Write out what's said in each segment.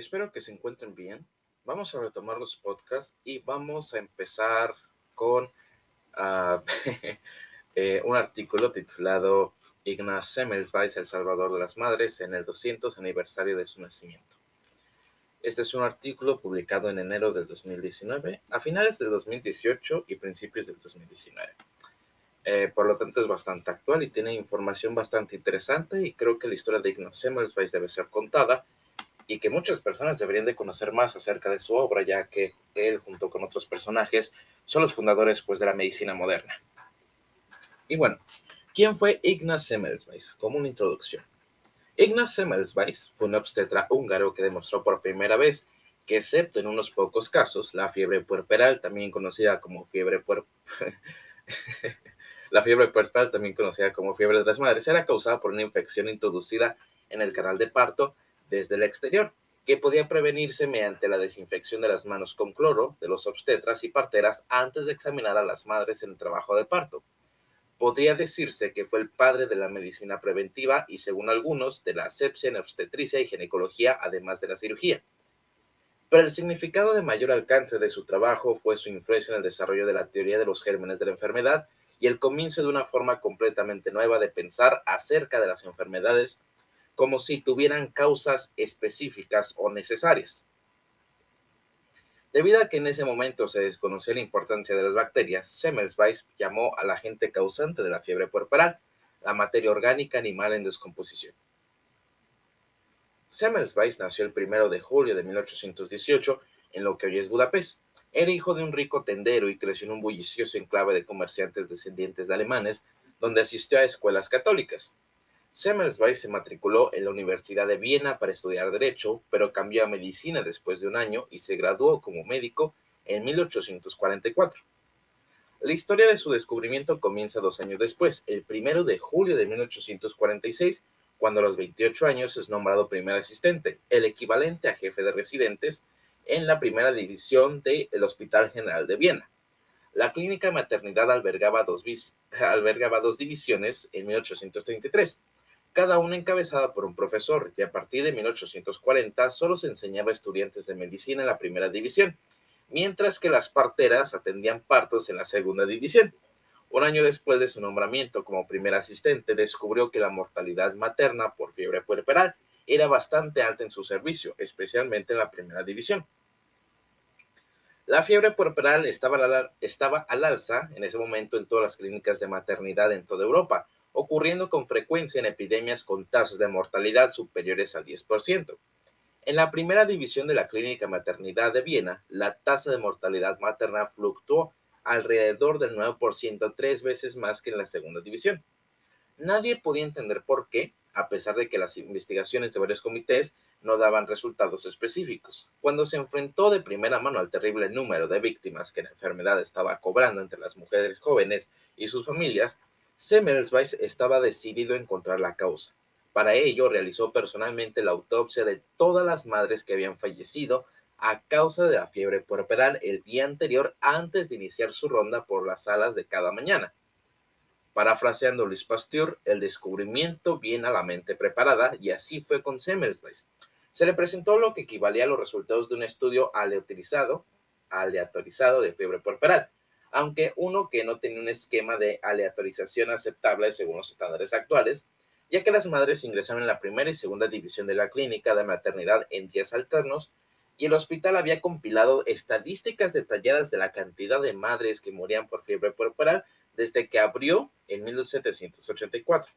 Espero que se encuentren bien. Vamos a retomar los podcasts y vamos a empezar con uh, eh, un artículo titulado Ignaz Semmelweis, El Salvador de las Madres, en el 200 aniversario de su nacimiento. Este es un artículo publicado en enero del 2019, a finales del 2018 y principios del 2019. Eh, por lo tanto, es bastante actual y tiene información bastante interesante y creo que la historia de Ignaz Semmelweis debe ser contada y que muchas personas deberían de conocer más acerca de su obra, ya que él, junto con otros personajes, son los fundadores pues, de la medicina moderna. Y bueno, ¿quién fue Ignaz Semmelweis? Como una introducción. Ignaz Semmelweis fue un obstetra húngaro que demostró por primera vez que, excepto en unos pocos casos, la fiebre puerperal, también conocida como fiebre puerperal, La fiebre puerperal, también conocida como fiebre de las madres, era causada por una infección introducida en el canal de parto desde el exterior, que podía prevenirse mediante la desinfección de las manos con cloro de los obstetras y parteras antes de examinar a las madres en el trabajo de parto. Podría decirse que fue el padre de la medicina preventiva y, según algunos, de la asepsia en obstetricia y ginecología, además de la cirugía. Pero el significado de mayor alcance de su trabajo fue su influencia en el desarrollo de la teoría de los gérmenes de la enfermedad y el comienzo de una forma completamente nueva de pensar acerca de las enfermedades como si tuvieran causas específicas o necesarias. Debido a que en ese momento se desconocía la importancia de las bacterias, Semmelweis llamó al agente causante de la fiebre puerperal, la materia orgánica animal en descomposición. Semmelweis nació el 1 de julio de 1818 en lo que hoy es Budapest. Era hijo de un rico tendero y creció en un bullicioso enclave de comerciantes descendientes de alemanes, donde asistió a escuelas católicas. Semmelweis se matriculó en la Universidad de Viena para estudiar Derecho, pero cambió a Medicina después de un año y se graduó como médico en 1844. La historia de su descubrimiento comienza dos años después, el primero de julio de 1846, cuando a los 28 años es nombrado primer asistente, el equivalente a jefe de residentes en la primera división del Hospital General de Viena. La clínica maternidad albergaba dos, albergaba dos divisiones en 1833, cada una encabezada por un profesor, y a partir de 1840 solo se enseñaba a estudiantes de medicina en la primera división, mientras que las parteras atendían partos en la segunda división. Un año después de su nombramiento como primer asistente, descubrió que la mortalidad materna por fiebre puerperal era bastante alta en su servicio, especialmente en la primera división. La fiebre puerperal estaba, estaba al alza en ese momento en todas las clínicas de maternidad en toda Europa, ocurriendo con frecuencia en epidemias con tasas de mortalidad superiores al 10%. En la primera división de la Clínica Maternidad de Viena, la tasa de mortalidad materna fluctuó alrededor del 9%, tres veces más que en la segunda división. Nadie podía entender por qué, a pesar de que las investigaciones de varios comités no daban resultados específicos. Cuando se enfrentó de primera mano al terrible número de víctimas que la enfermedad estaba cobrando entre las mujeres jóvenes y sus familias, Semmelweis estaba decidido a encontrar la causa. Para ello, realizó personalmente la autopsia de todas las madres que habían fallecido a causa de la fiebre puerperal el día anterior antes de iniciar su ronda por las salas de cada mañana. Parafraseando Luis Pasteur, el descubrimiento viene a la mente preparada y así fue con Semmelweis. Se le presentó lo que equivalía a los resultados de un estudio aleatorizado, aleatorizado de fiebre puerperal, aunque uno que no tenía un esquema de aleatorización aceptable según los estándares actuales, ya que las madres ingresaron en la primera y segunda división de la clínica de maternidad en días alternos y el hospital había compilado estadísticas detalladas de la cantidad de madres que morían por fiebre puerperal desde que abrió en 1784.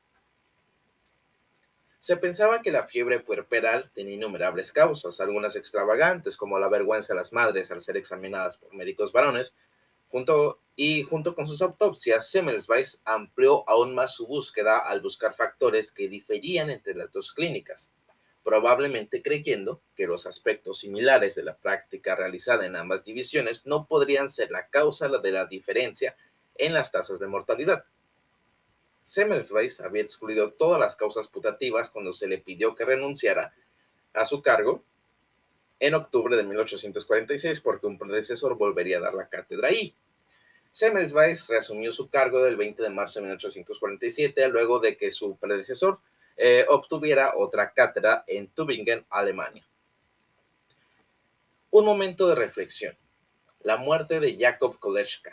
Se pensaba que la fiebre puerperal tenía innumerables causas, algunas extravagantes, como la vergüenza de las madres al ser examinadas por médicos varones, junto, y junto con sus autopsias, Semmelweis amplió aún más su búsqueda al buscar factores que diferían entre las dos clínicas, probablemente creyendo que los aspectos similares de la práctica realizada en ambas divisiones no podrían ser la causa de la diferencia en las tasas de mortalidad. Semmelweis había excluido todas las causas putativas cuando se le pidió que renunciara a su cargo en octubre de 1846 porque un predecesor volvería a dar la cátedra ahí. Semmelweis reasumió su cargo del 20 de marzo de 1847 luego de que su predecesor eh, obtuviera otra cátedra en Tübingen, Alemania. Un momento de reflexión. La muerte de Jakob Koleschka.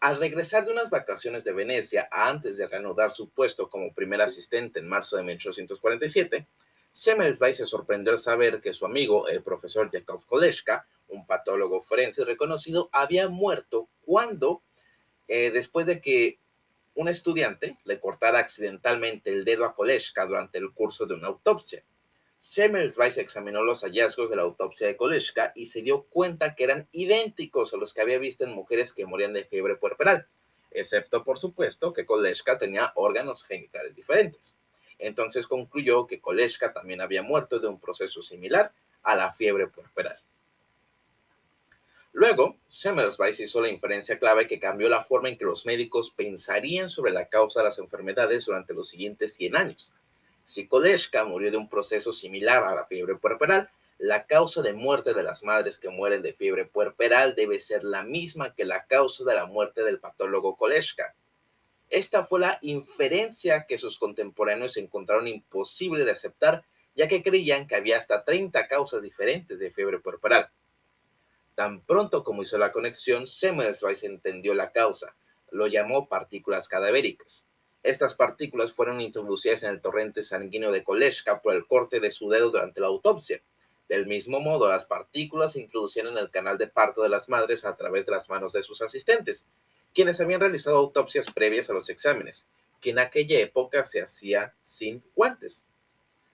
Al regresar de unas vacaciones de Venecia antes de reanudar su puesto como primer asistente en marzo de 1847, Semmelweis se sorprendió al saber que su amigo, el profesor Jakob Koleschka, un patólogo forense reconocido, había muerto cuando, eh, después de que un estudiante le cortara accidentalmente el dedo a Koleschka durante el curso de una autopsia. Semmelweis examinó los hallazgos de la autopsia de Koleschka y se dio cuenta que eran idénticos a los que había visto en mujeres que morían de fiebre puerperal, excepto por supuesto que Koleschka tenía órganos genitales diferentes. Entonces concluyó que Koleschka también había muerto de un proceso similar a la fiebre puerperal. Luego, Semmelweis hizo la inferencia clave que cambió la forma en que los médicos pensarían sobre la causa de las enfermedades durante los siguientes 100 años. Si Koleschka murió de un proceso similar a la fiebre puerperal, la causa de muerte de las madres que mueren de fiebre puerperal debe ser la misma que la causa de la muerte del patólogo Koleschka. Esta fue la inferencia que sus contemporáneos encontraron imposible de aceptar, ya que creían que había hasta 30 causas diferentes de fiebre puerperal. Tan pronto como hizo la conexión, Semmelweis entendió la causa. Lo llamó partículas cadavéricas. Estas partículas fueron introducidas en el torrente sanguíneo de Koleschka por el corte de su dedo durante la autopsia. Del mismo modo, las partículas se introducían en el canal de parto de las madres a través de las manos de sus asistentes, quienes habían realizado autopsias previas a los exámenes, que en aquella época se hacía sin guantes.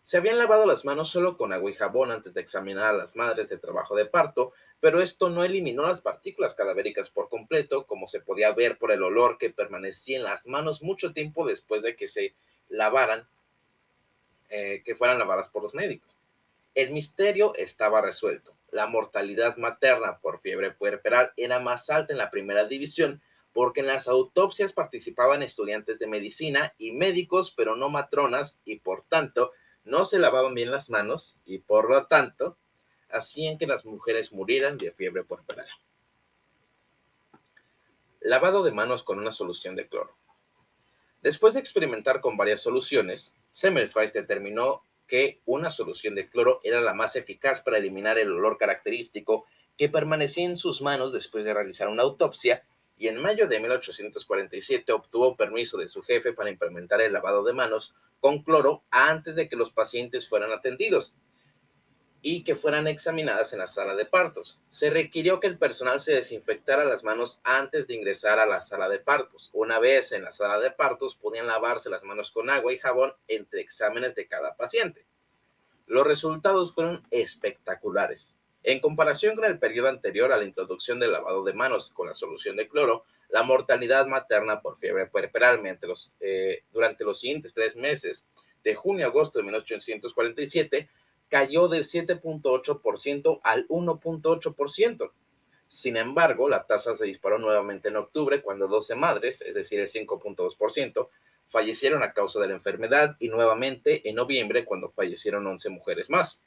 Se habían lavado las manos solo con agua y jabón antes de examinar a las madres de trabajo de parto, pero esto no eliminó las partículas cadavéricas por completo, como se podía ver por el olor que permanecía en las manos mucho tiempo después de que se lavaran, eh, que fueran lavadas por los médicos. El misterio estaba resuelto. La mortalidad materna por fiebre puerperal era más alta en la primera división porque en las autopsias participaban estudiantes de medicina y médicos, pero no matronas, y por tanto no se lavaban bien las manos y por lo tanto hacían que las mujeres murieran de fiebre puerperal. Lavado de manos con una solución de cloro. Después de experimentar con varias soluciones, Semmelweis determinó que una solución de cloro era la más eficaz para eliminar el olor característico que permanecía en sus manos después de realizar una autopsia y en mayo de 1847 obtuvo permiso de su jefe para implementar el lavado de manos con cloro antes de que los pacientes fueran atendidos y que fueran examinadas en la sala de partos. Se requirió que el personal se desinfectara las manos antes de ingresar a la sala de partos. Una vez en la sala de partos podían lavarse las manos con agua y jabón entre exámenes de cada paciente. Los resultados fueron espectaculares. En comparación con el periodo anterior a la introducción del lavado de manos con la solución de cloro, la mortalidad materna por fiebre puerperal los, eh, durante los siguientes tres meses, de junio a agosto de 1847, cayó del 7.8% al 1.8%. Sin embargo, la tasa se disparó nuevamente en octubre cuando 12 madres, es decir, el 5.2%, fallecieron a causa de la enfermedad y nuevamente en noviembre cuando fallecieron 11 mujeres más.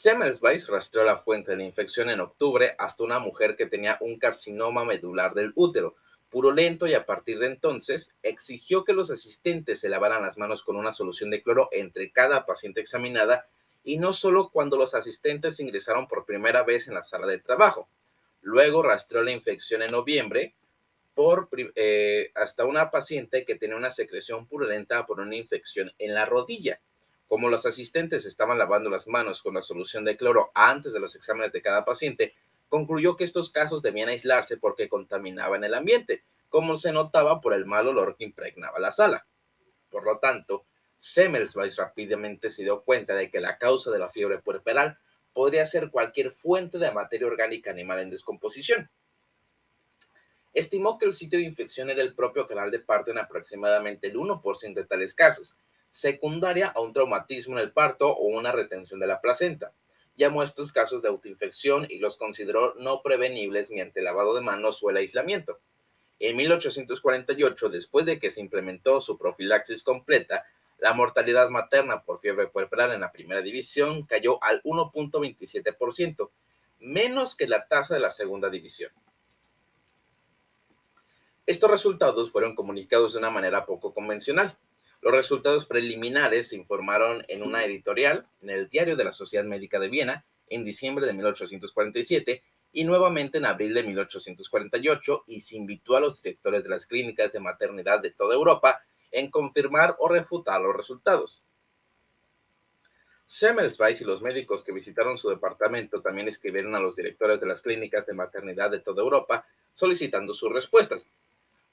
Semmelweis rastreó la fuente de la infección en octubre hasta una mujer que tenía un carcinoma medular del útero, purulento y a partir de entonces exigió que los asistentes se lavaran las manos con una solución de cloro entre cada paciente examinada y no solo cuando los asistentes ingresaron por primera vez en la sala de trabajo. Luego rastreó la infección en noviembre por, eh, hasta una paciente que tenía una secreción purulenta por una infección en la rodilla. Como los asistentes estaban lavando las manos con la solución de cloro antes de los exámenes de cada paciente, concluyó que estos casos debían aislarse porque contaminaban el ambiente, como se notaba por el mal olor que impregnaba la sala. Por lo tanto, Semmelweis rápidamente se dio cuenta de que la causa de la fiebre puerperal podría ser cualquier fuente de materia orgánica animal en descomposición. Estimó que el sitio de infección era el propio canal de parto en aproximadamente el 1% de tales casos, secundaria a un traumatismo en el parto o una retención de la placenta llamó estos casos de autoinfección y los consideró no prevenibles mediante lavado de manos o el aislamiento. En 1848, después de que se implementó su profilaxis completa, la mortalidad materna por fiebre puerperal en la primera división cayó al 1.27%, menos que la tasa de la segunda división. Estos resultados fueron comunicados de una manera poco convencional. Los resultados preliminares se informaron en una editorial en el Diario de la Sociedad Médica de Viena en diciembre de 1847 y nuevamente en abril de 1848 y se invitó a los directores de las clínicas de maternidad de toda Europa en confirmar o refutar los resultados. Semmelweis y los médicos que visitaron su departamento también escribieron a los directores de las clínicas de maternidad de toda Europa solicitando sus respuestas.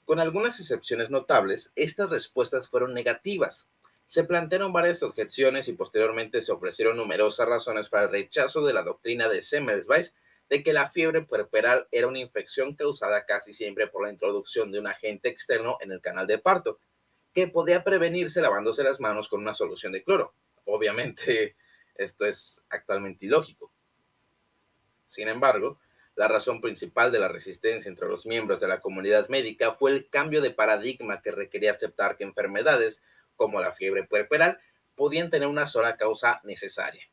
Con algunas excepciones notables, estas respuestas fueron negativas. Se plantearon varias objeciones y posteriormente se ofrecieron numerosas razones para el rechazo de la doctrina de Semmelweis de que la fiebre puerperal era una infección causada casi siempre por la introducción de un agente externo en el canal de parto, que podía prevenirse lavándose las manos con una solución de cloro. Obviamente, esto es actualmente ilógico. Sin embargo, la razón principal de la resistencia entre los miembros de la comunidad médica fue el cambio de paradigma que requería aceptar que enfermedades como la fiebre puerperal podían tener una sola causa necesaria.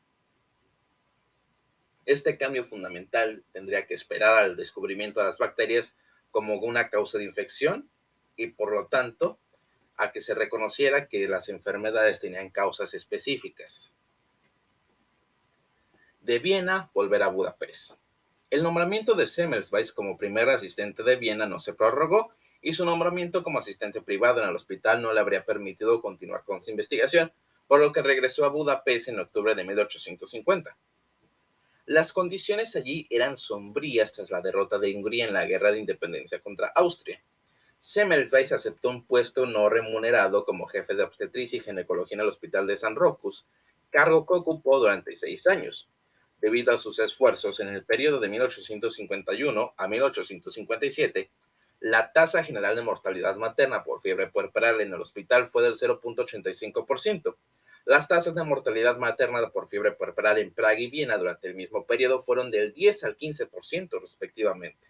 Este cambio fundamental tendría que esperar al descubrimiento de las bacterias como una causa de infección y por lo tanto a que se reconociera que las enfermedades tenían causas específicas. De Viena, volver a Budapest. El nombramiento de Semmelweis como primer asistente de Viena no se prorrogó y su nombramiento como asistente privado en el hospital no le habría permitido continuar con su investigación, por lo que regresó a Budapest en octubre de 1850. Las condiciones allí eran sombrías tras la derrota de Hungría en la guerra de independencia contra Austria. Semmelweis aceptó un puesto no remunerado como jefe de obstetricia y ginecología en el Hospital de San Rocus, cargo que ocupó durante seis años. Debido a sus esfuerzos en el periodo de 1851 a 1857, la tasa general de mortalidad materna por fiebre puerperal en el hospital fue del 0.85%, las tasas de mortalidad materna por fiebre puerperal en Praga y Viena durante el mismo periodo fueron del 10 al 15% respectivamente.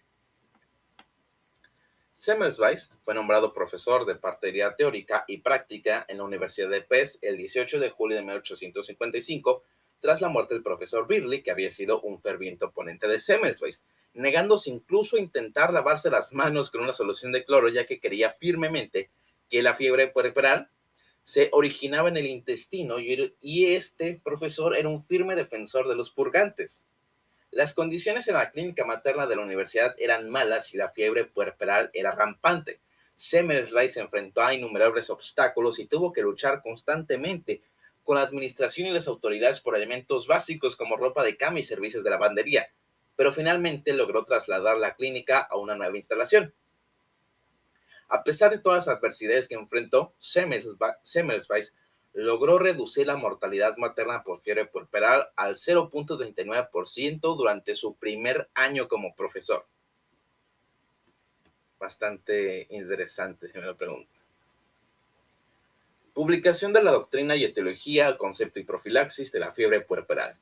Semmelweis fue nombrado profesor de partería teórica y práctica en la Universidad de Pest el 18 de julio de 1855 tras la muerte del profesor Birley, que había sido un ferviente oponente de Semmelweis, negándose incluso a intentar lavarse las manos con una solución de cloro, ya que creía firmemente que la fiebre puerperal se originaba en el intestino y este profesor era un firme defensor de los purgantes. Las condiciones en la clínica materna de la universidad eran malas y la fiebre puerperal era rampante. Semmelweis se enfrentó a innumerables obstáculos y tuvo que luchar constantemente con la administración y las autoridades por elementos básicos como ropa de cama y servicios de lavandería, pero finalmente logró trasladar la clínica a una nueva instalación. A pesar de todas las adversidades que enfrentó, Semmelweis logró reducir la mortalidad materna por fiebre puerperal al 0.39% durante su primer año como profesor. Bastante interesante, si me lo preguntan. Publicación de la doctrina y etiología, concepto y profilaxis de la fiebre puerperal.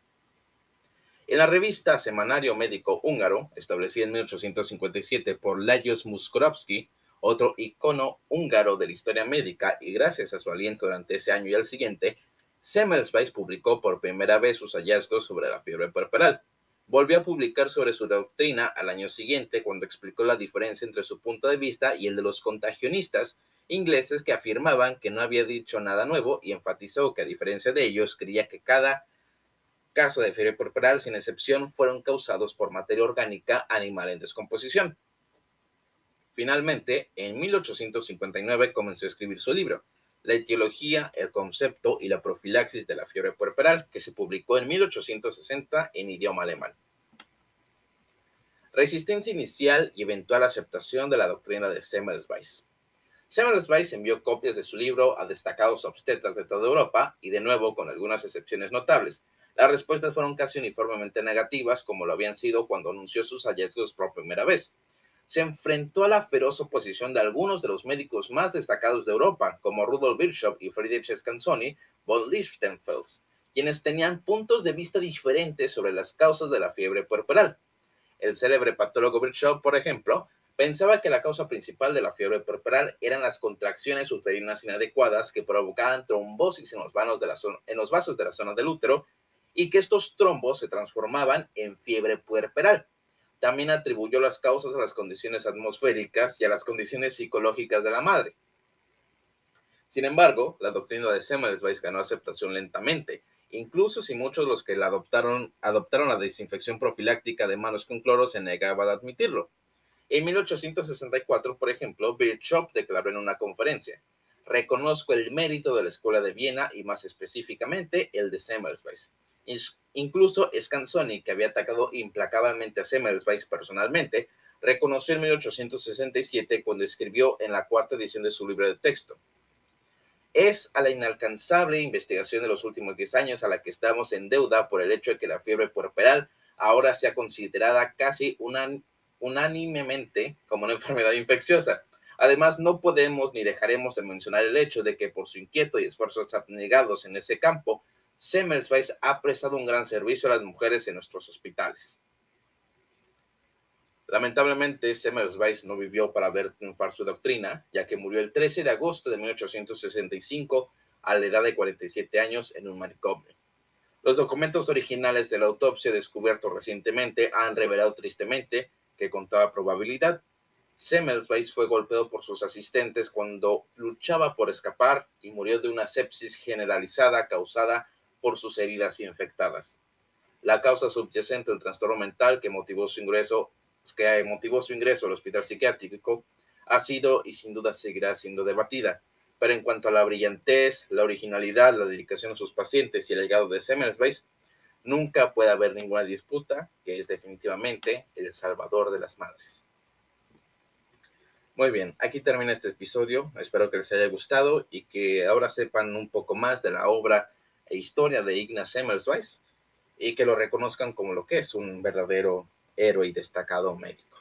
En la revista Semanario Médico Húngaro, establecida en 1857 por Lajos Muskorowski, otro icono húngaro de la historia médica, y gracias a su aliento durante ese año y el siguiente, Semmelweis publicó por primera vez sus hallazgos sobre la fiebre puerperal. Volvió a publicar sobre su doctrina al año siguiente cuando explicó la diferencia entre su punto de vista y el de los contagionistas ingleses que afirmaban que no había dicho nada nuevo y enfatizó que a diferencia de ellos creía que cada caso de fiebre puerperal, sin excepción, fueron causados por materia orgánica animal en descomposición. Finalmente, en 1859 comenzó a escribir su libro, La etiología, el concepto y la profilaxis de la fiebre puerperal, que se publicó en 1860 en idioma alemán. Resistencia inicial y eventual aceptación de la doctrina de Semmelweis. Semmelweis envió copias de su libro a destacados obstetras de toda Europa y de nuevo con algunas excepciones notables. Las respuestas fueron casi uniformemente negativas como lo habían sido cuando anunció sus hallazgos por primera vez se enfrentó a la feroz oposición de algunos de los médicos más destacados de Europa, como Rudolf Virchow y Friedrich Scansoni von Lichtenfels, quienes tenían puntos de vista diferentes sobre las causas de la fiebre puerperal. El célebre patólogo Virchow, por ejemplo, pensaba que la causa principal de la fiebre puerperal eran las contracciones uterinas inadecuadas que provocaban trombosis en los, en los vasos de la zona del útero y que estos trombos se transformaban en fiebre puerperal también atribuyó las causas a las condiciones atmosféricas y a las condiciones psicológicas de la madre. Sin embargo, la doctrina de Semmelweis ganó aceptación lentamente incluso si muchos de los que la adoptaron adoptaron la desinfección profiláctica de manos con cloro se negaban a admitirlo. En 1864, por ejemplo, Virchow declaró en una conferencia, reconozco el mérito de la Escuela de Viena y más específicamente el de Semmelweis. Incluso Scansoni, que había atacado implacablemente a Semmelweis personalmente, reconoció en 1867 cuando escribió en la cuarta edición de su libro de texto. Es a la inalcanzable investigación de los últimos 10 años a la que estamos en deuda por el hecho de que la fiebre puerperal ahora sea considerada casi unánimemente como una enfermedad infecciosa. Además, no podemos ni dejaremos de mencionar el hecho de que por su inquieto y esfuerzos abnegados en ese campo, Semmelweis ha prestado un gran servicio a las mujeres en nuestros hospitales. Lamentablemente, Semmelweis no vivió para ver triunfar su doctrina, ya que murió el 13 de agosto de 1865 a la edad de 47 años en un manicomio. Los documentos originales de la autopsia descubiertos recientemente han revelado tristemente que con toda probabilidad Semmelweis fue golpeado por sus asistentes cuando luchaba por escapar y murió de una sepsis generalizada causada por sus heridas infectadas. La causa subyacente del trastorno mental que motivó su ingreso que motivó su ingreso al hospital psiquiátrico ha sido y sin duda seguirá siendo debatida. Pero en cuanto a la brillantez, la originalidad, la dedicación a sus pacientes y el legado de Semmelweis, nunca puede haber ninguna disputa que es definitivamente el salvador de las madres. Muy bien, aquí termina este episodio. Espero que les haya gustado y que ahora sepan un poco más de la obra e historia de Ignaz Semmelweis y que lo reconozcan como lo que es un verdadero héroe y destacado médico.